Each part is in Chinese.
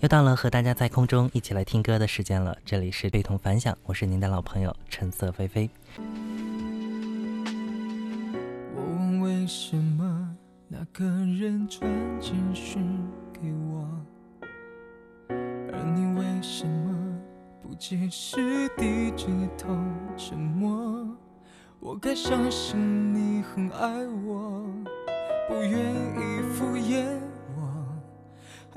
又到了和大家在空中一起来听歌的时间了，这里是对同凡响，我是您的老朋友橙色菲菲。我问为什么那个人传简讯给我，而你为什么不解释低着头沉默？我该相信你很爱我，不愿意敷衍。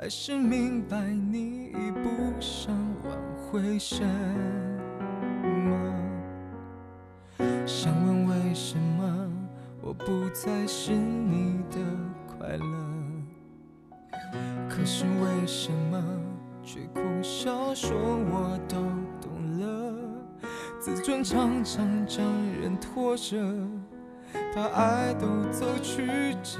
还是明白你已不想挽回什么？想问为什么我不再是你的快乐？可是为什么却苦笑说我都懂了？自尊常常将人拖着，把爱都走曲折。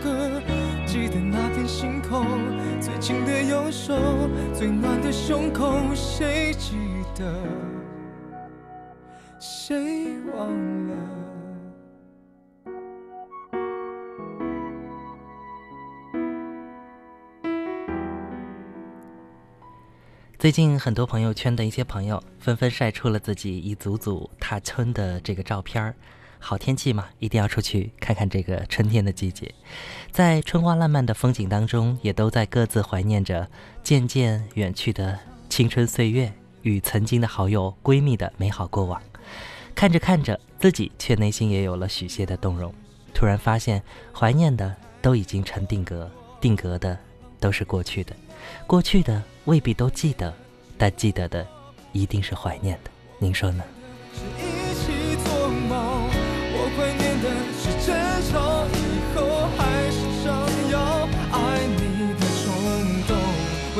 歌。最紧的右手，最暖的胸口，谁记得？谁忘了？最近很多朋友圈的一些朋友纷纷晒出了自己一组组踏春的这个照片儿。好天气嘛，一定要出去看看这个春天的季节，在春花烂漫的风景当中，也都在各自怀念着渐渐远去的青春岁月与曾经的好友闺蜜的美好过往。看着看着，自己却内心也有了许些的动容。突然发现，怀念的都已经成定格，定格的都是过去的，过去的未必都记得，但记得的一定是怀念的。您说呢？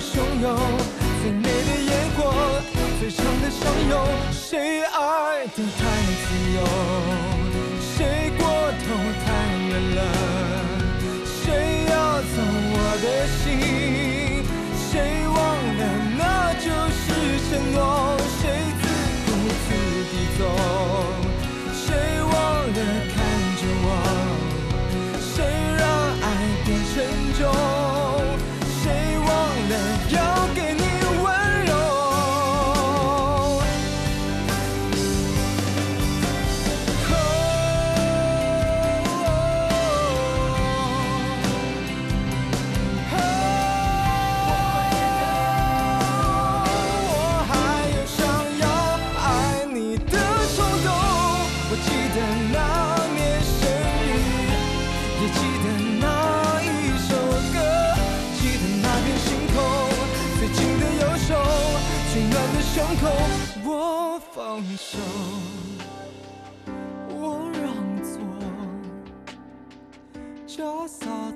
汹涌，最美的烟火，最长的相拥，谁爱得太自由，谁过头太远了，谁要走我的心，谁忘了那就是承诺，谁自顾自地走，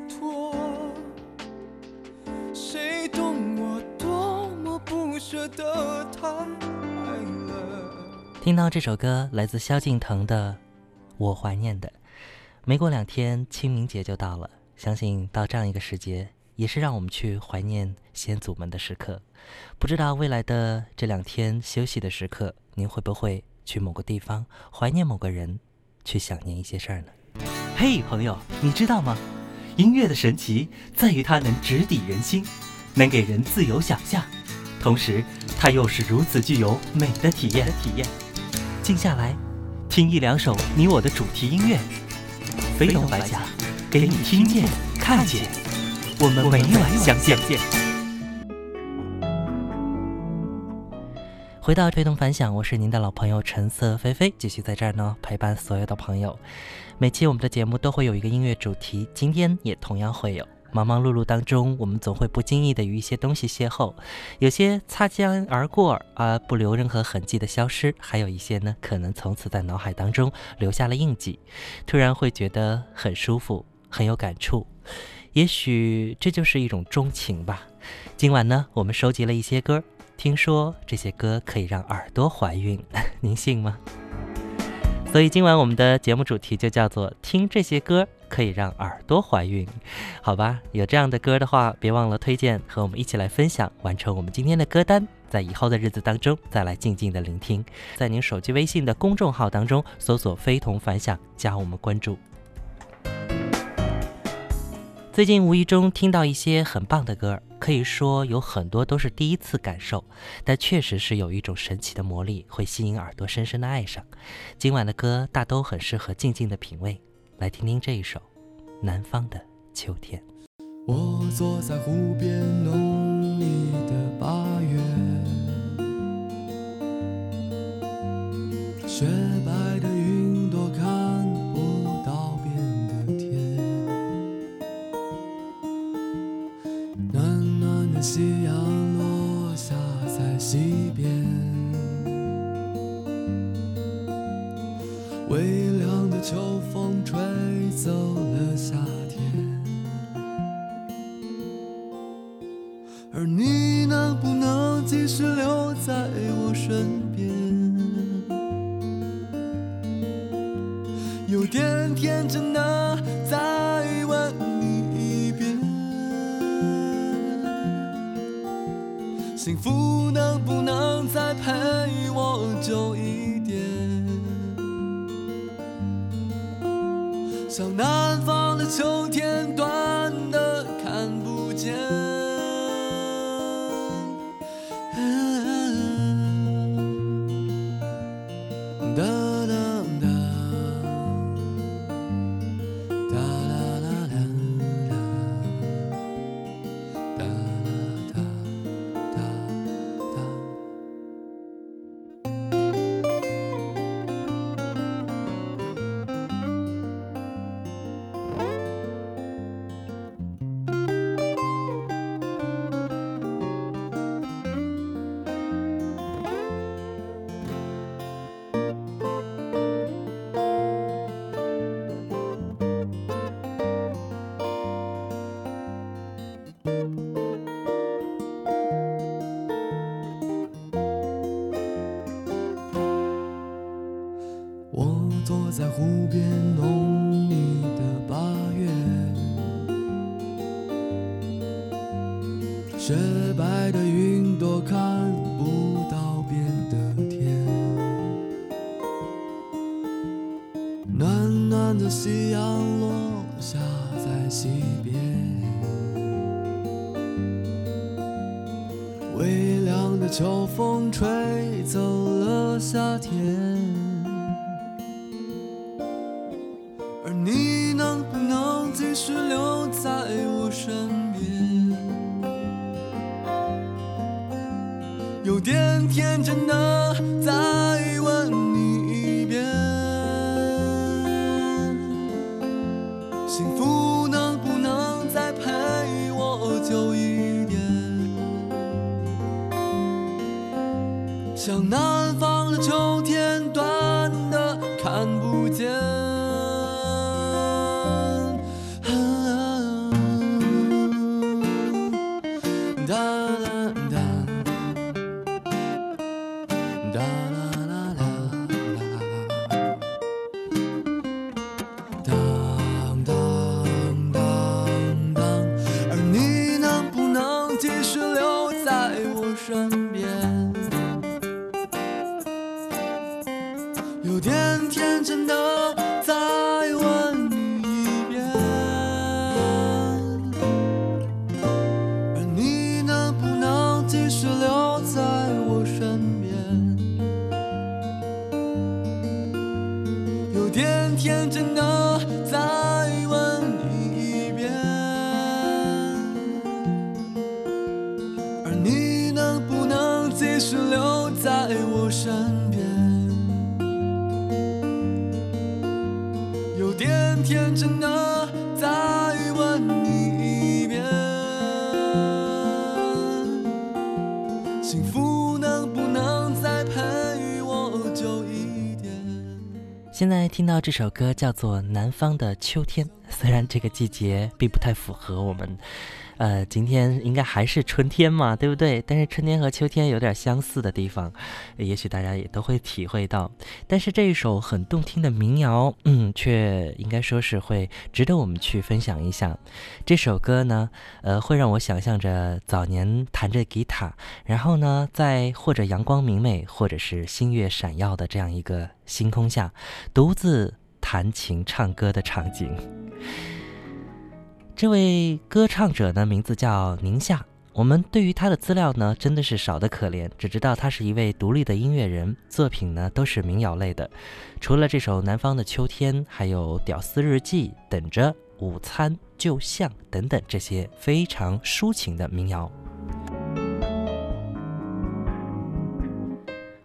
托谁懂我多么不舍得他听到这首歌，来自萧敬腾的《我怀念的》。没过两天，清明节就到了，相信到这样一个时节，也是让我们去怀念先祖们的时刻。不知道未来的这两天休息的时刻，您会不会去某个地方怀念某个人，去想念一些事儿呢？嘿，朋友，你知道吗？音乐的神奇在于它能直抵人心，能给人自由想象，同时它又是如此具有美的体验。体验，静下来，听一两首你我的主题音乐，飞龙白甲，给你听见。看见。我们每晚相见。回到推动反响，我是您的老朋友橙色菲菲，继续在这儿呢陪伴所有的朋友。每期我们的节目都会有一个音乐主题，今天也同样会有。忙忙碌碌当中，我们总会不经意的与一些东西邂逅，有些擦肩而过而不留任何痕迹的消失，还有一些呢，可能从此在脑海当中留下了印记，突然会觉得很舒服，很有感触。也许这就是一种钟情吧。今晚呢，我们收集了一些歌，听说这些歌可以让耳朵怀孕，您信吗？所以今晚我们的节目主题就叫做“听这些歌”。可以让耳朵怀孕，好吧？有这样的歌的话，别忘了推荐和我们一起来分享，完成我们今天的歌单。在以后的日子当中，再来静静的聆听。在您手机微信的公众号当中搜索“非同凡响”，加我们关注。最近无意中听到一些很棒的歌，可以说有很多都是第一次感受，但确实是有一种神奇的魔力，会吸引耳朵深深的爱上。今晚的歌大都很适合静静的品味。来听听这一首《南方的秋天》。我坐在湖边，浓丽的八月，只留在我身边？有点天真的再问你一遍，幸福能不能再陪我久一？微凉的秋风吹走了夏天。现在听到这首歌叫做《南方的秋天》，虽然这个季节并不太符合我们。呃，今天应该还是春天嘛，对不对？但是春天和秋天有点相似的地方，也许大家也都会体会到。但是这一首很动听的民谣，嗯，却应该说是会值得我们去分享一下。这首歌呢，呃，会让我想象着早年弹着吉他，然后呢，在或者阳光明媚，或者是星月闪耀的这样一个星空下，独自弹琴唱歌的场景。这位歌唱者呢，名字叫宁夏。我们对于他的资料呢，真的是少得可怜，只知道他是一位独立的音乐人，作品呢都是民谣类的。除了这首《南方的秋天》，还有《屌丝日记》、《等着》、《午餐就像》等等这些非常抒情的民谣。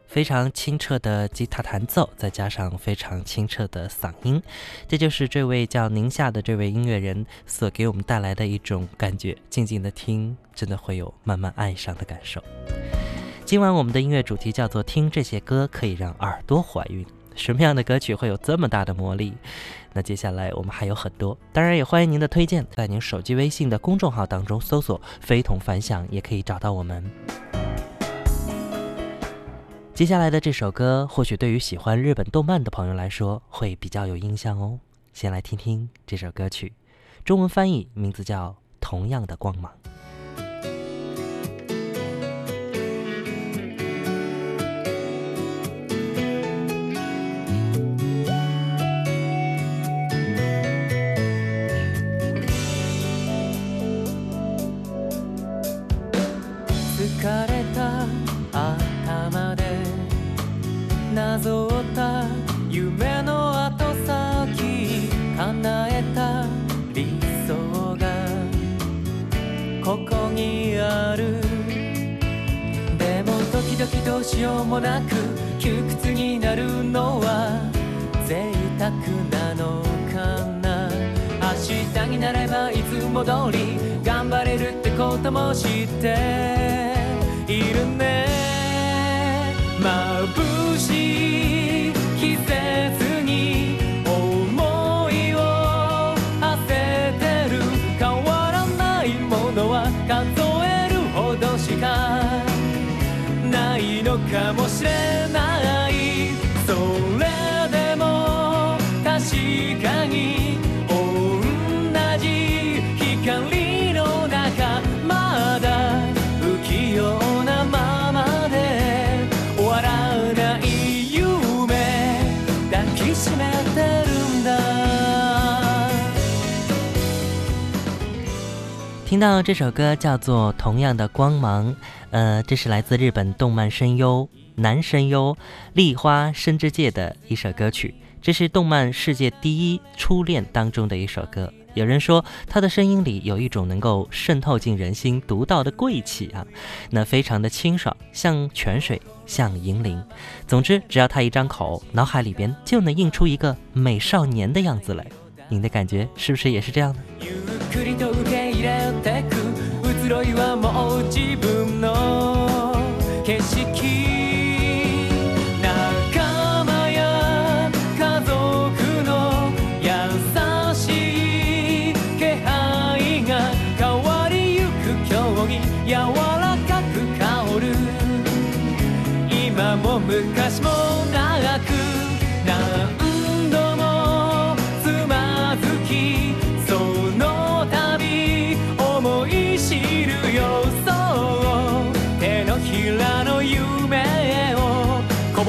非常清澈的吉他弹奏，再加上非常清澈的嗓音，这就是这位叫宁夏的这位音乐人所给我们带来的一种感觉。静静的听，真的会有慢慢爱上的感受。今晚我们的音乐主题叫做“听这些歌可以让耳朵怀孕”。什么样的歌曲会有这么大的魔力？那接下来我们还有很多，当然也欢迎您的推荐，在您手机微信的公众号当中搜索“非同凡响”，也可以找到我们。接下来的这首歌，或许对于喜欢日本动漫的朋友来说会比较有印象哦。先来听听这首歌曲，中文翻译名字叫《同样的光芒》。しようもなく窮屈になるのは贅沢なのかな。明日になればいつも通り頑張れるってことも知っているね。眩しいれないそれでも確かに同じ光の中まだ不器用なままで終わらない夢抱きしめてるんだ听到这首歌叫做《同样的光芒》。呃，这是来自日本动漫声优 男声优立花生之介的一首歌曲，这是动漫世界第一初恋当中的一首歌。有人说他的声音里有一种能够渗透进人心、独到的贵气啊，那非常的清爽，像泉水，像银铃。总之，只要他一张口，脑海里边就能映出一个美少年的样子来。您的感觉是不是也是这样呢？移ろいはもう自分の景色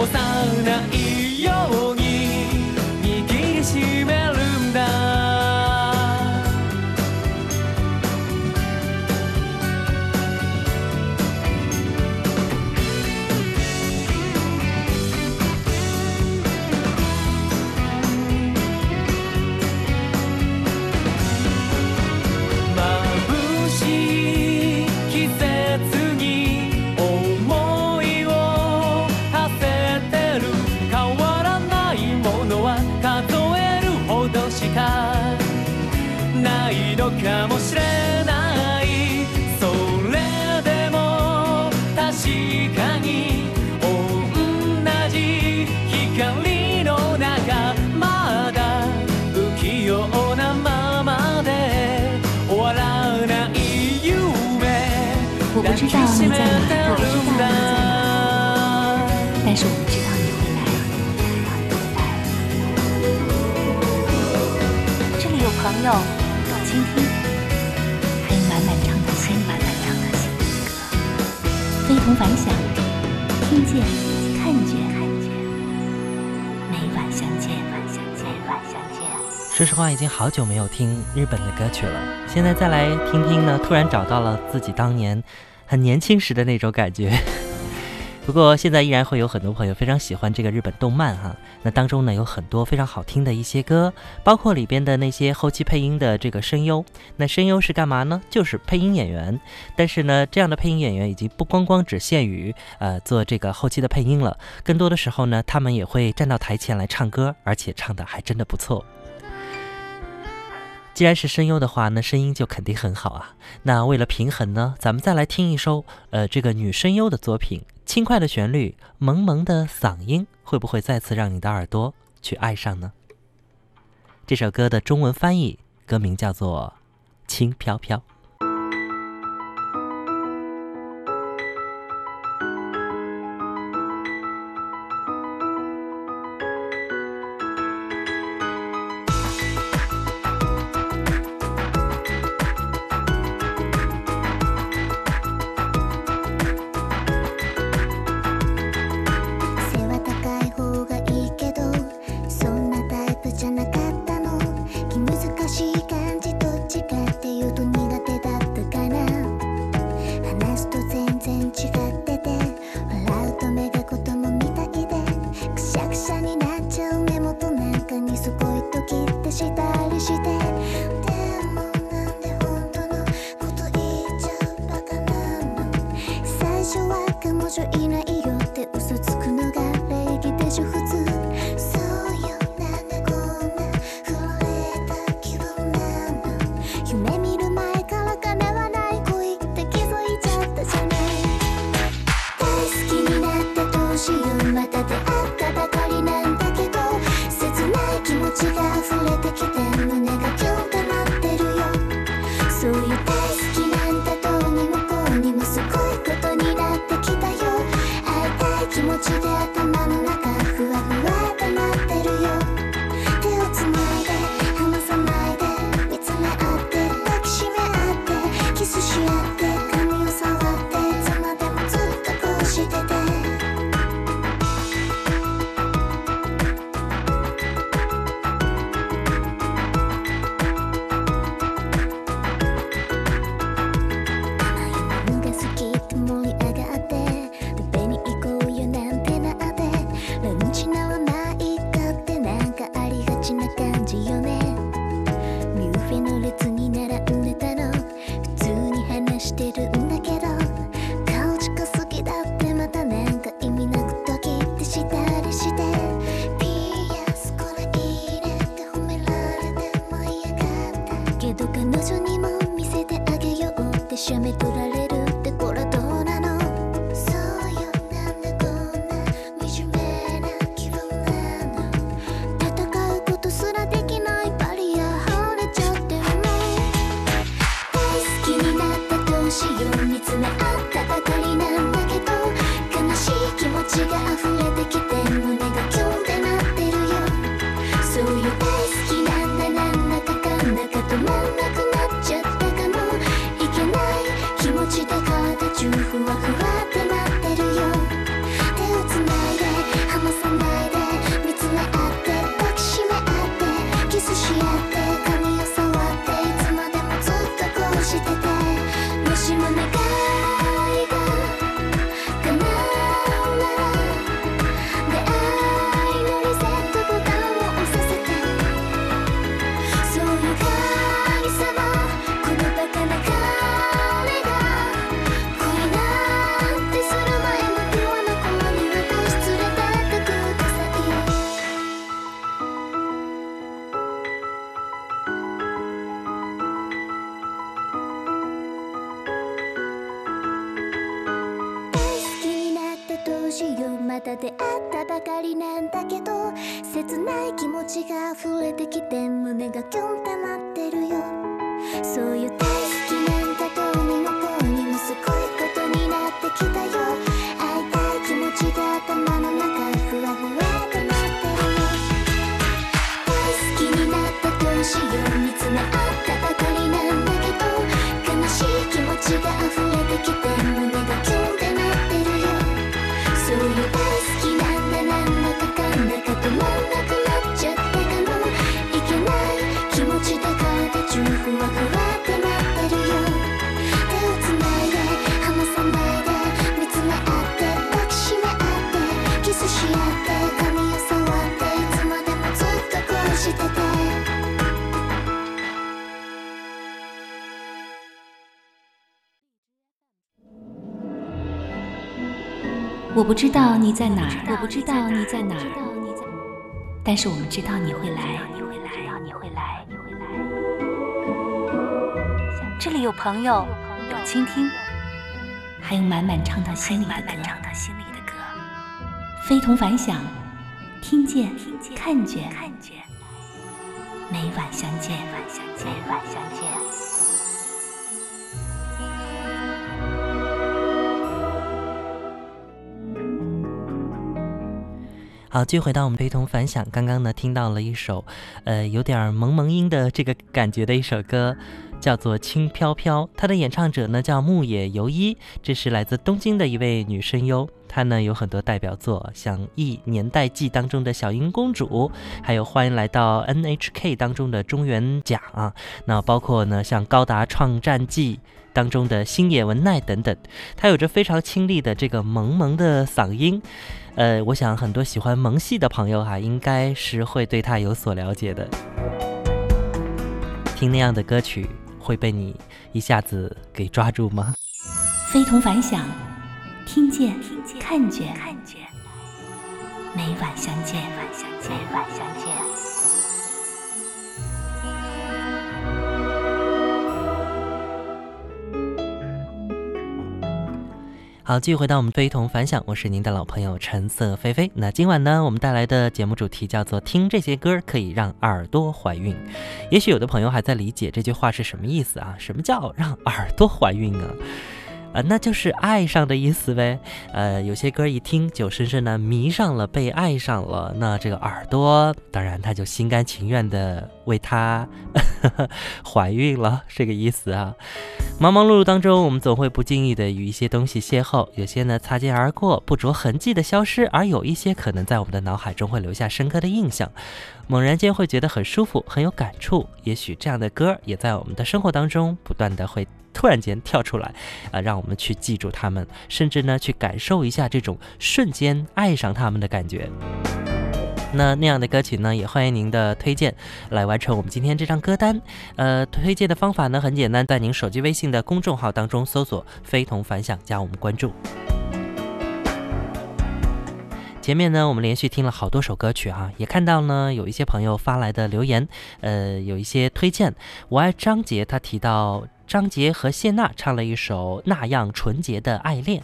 さん。知道你在哪我知道你在哪但是我们知道你会来这里有朋友倾听还有满满唱的心满满唱的。心飞同凡响听见看见看见每晚相见每晚相见说实话已经好久没有听日本的歌曲了。现在再来听听呢突然找到了自己当年很年轻时的那种感觉。不过现在依然会有很多朋友非常喜欢这个日本动漫哈。那当中呢有很多非常好听的一些歌包括里边的那些后期配音的这个声优。那声优是干嘛呢？就是配音演员。但是呢这样的配音演员已经不光光只限于呃做这个后期的配音了。更多的时候呢他们也会站到台前来唱歌而且唱得还真的不错。既然是声优的话那声音就肯定很好啊。那为了平衡呢咱们再来听一首呃这个女声优的作品轻快的旋律萌萌的嗓音会不会再次让你的耳朵去爱上呢？这首歌的中文翻译歌名叫做轻飘飘。不知道你在哪儿，我不知道你在哪儿，但是我们知道你会来，你会来，你会来，你会来。这里有朋友，有倾听，还有满满唱到心里的歌，非同凡响，听见，看见，每晚相见，每晚相见。好，继续回到我们非同凡响。刚刚呢，听到了一首，呃，有点儿蒙蒙音的这个感觉的一首歌，叫做《轻飘飘》。它的演唱者呢叫牧野由一，这是来自东京的一位女声优。她呢有很多代表作，像《忆年代记》当中的小樱公主，还有《欢迎来到 NHK》当中的中原甲啊，那包括呢像《高达创战记》。当中的星野文奈等等，她有着非常清丽的这个萌萌的嗓音，呃，我想很多喜欢萌系的朋友哈、应该是会对她有所了解的。听那样的歌曲，会被你一下子给抓住吗？非同凡响，听见，看见，每晚相见，每晚相见。好，继续回到我们非同凡响，我是您的老朋友橙色菲菲。那今晚呢，我们带来的节目主题叫做“听这些歌可以让耳朵怀孕”。也许有的朋友还在理解这句话是什么意思啊？什么叫让耳朵怀孕啊？呃，那就是爱上的意思呗。呃，有些歌一听就深深的迷上了，被爱上了，那这个耳朵当然他就心甘情愿的为他 怀孕了，这个意思啊。忙忙碌碌当中，我们总会不经意的与一些东西邂逅，有些呢擦肩而过，不着痕迹的消失，而有一些可能在我们的脑海中会留下深刻的印象，猛然间会觉得很舒服，很有感触。也许这样的歌也在我们的生活当中不断的会突然间跳出来，啊，让我们去记住他们，甚至呢去感受一下这种瞬间爱上他们的感觉。那那样的歌曲呢，也欢迎您的推荐来完成我们今天这张歌单。呃，推荐的方法呢很简单，在您手机微信的公众号当中搜索“非同凡响”，加我们关注。前面呢，我们连续听了好多首歌曲哈、也看到呢有一些朋友发来的留言，呃，有一些推荐。我爱张杰，他提到张杰和谢娜唱了一首《那样纯洁的爱恋》。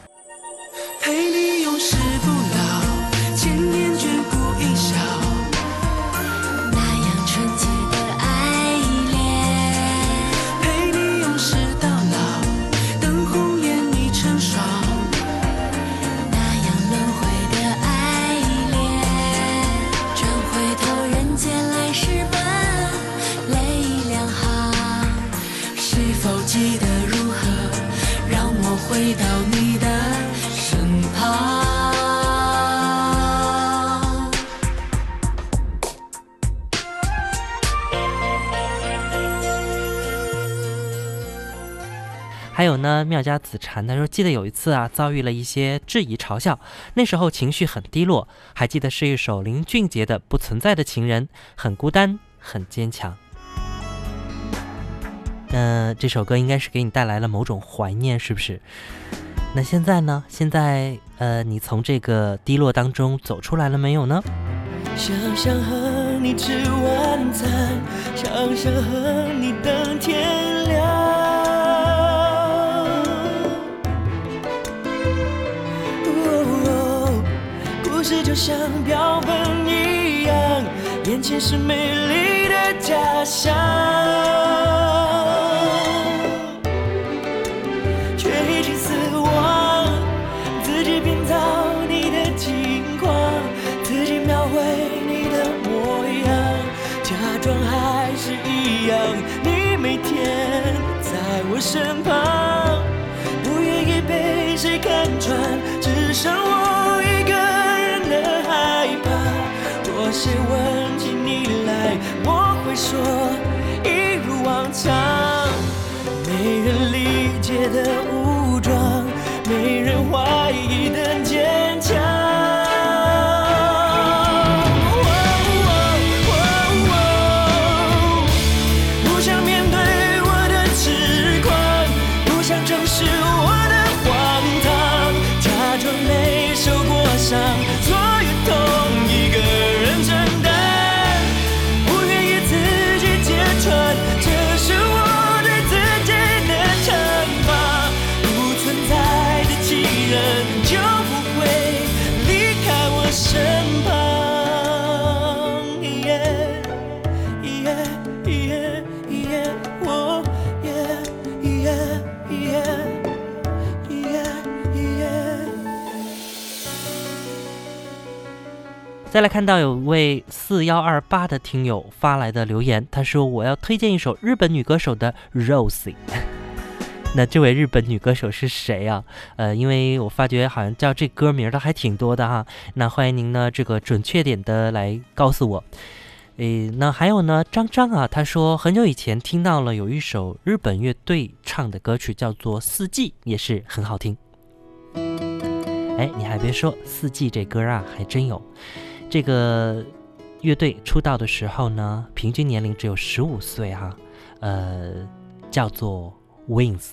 陪你永妙家子禅他说，记得有一次啊，遭遇了一些质疑嘲笑，那时候情绪很低落，还记得是一首林俊杰的《不存在的情人》，很孤单，很坚强。那、这首歌应该是给你带来了某种怀念，是不是？那现在呢？现在呃，你从这个低落当中走出来了没有呢？想想和你吃晚餐，想想和你等天像标本一样，眼前是美丽的假象，却已经死亡。自己编造你的近况，自己描绘你的模样，假装还是一样。你每天在我身旁，不愿意被谁看穿，只剩我谁问起你来，我会说一如往常，没人理解的无再来看到有位四幺二八的听友发来的留言，他说我要推荐一首日本女歌手的 Rosie。那这位日本女歌手是谁啊？呃，因为我发觉好像叫这歌名的还挺多的哈。那欢迎您呢这个准确点的来告诉我。诶，那还有呢，张张啊，他说很久以前听到了有一首日本乐队唱的歌曲，叫做《四季》，也是很好听。哎，你还别说，《四季》这歌啊，还真有。这个乐队出道的时候呢，平均年龄只有十五岁哈、呃，叫做 Wings。